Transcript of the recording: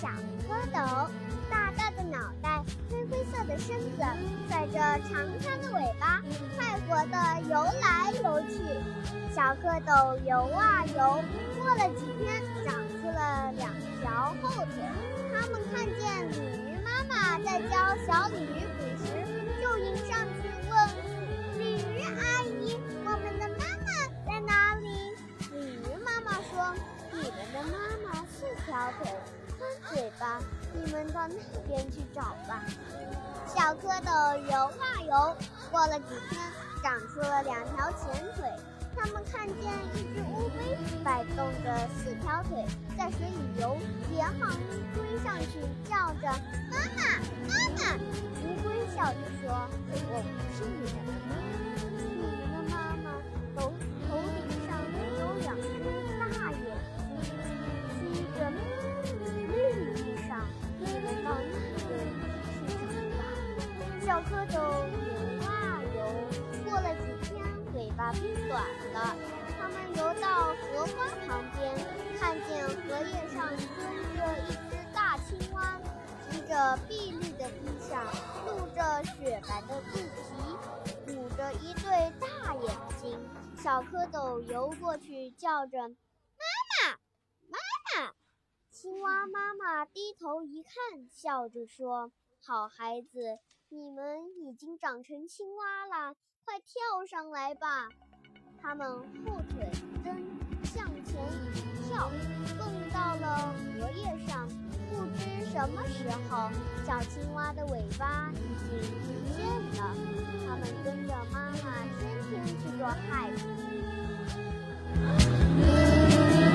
小蝌蚪大大的脑袋黑灰色的身子甩着长长的尾巴快活地游来游去小蝌蚪游啊游过了几天长出了两条后腿。它们看见鲤鱼妈妈在教小鲤鱼捕食就迎上去问鲤鱼阿姨我们的妈妈在哪里？鲤鱼妈妈说你们的妈妈四条腿。嘴巴，你们到那边去找吧。”小蝌蚪游啊游，过了几天，长出了两条前腿。他们看见一只乌龟摆动着四条腿在水里游，连忙追上去，叫着：“妈妈，妈妈！”乌龟笑着说：“我不是蝌蚪游啊游，过了几天。尾巴变短了，它们游到荷花旁边，看见荷叶上蹲着一只大青蛙，披着碧绿的衣裳，露着雪白的肚皮，鼓着一对大眼睛。小蝌蚪游过去，叫着：“妈妈，妈妈！”青蛙妈妈低头一看，笑着说：“好孩子，你们已经长成青蛙了。”快跳上来吧！它们后腿蹬，向前一跳，蹦到了荷叶上。不知什么时候，小青蛙的尾巴已经不见了。它们跟着妈妈天天去做海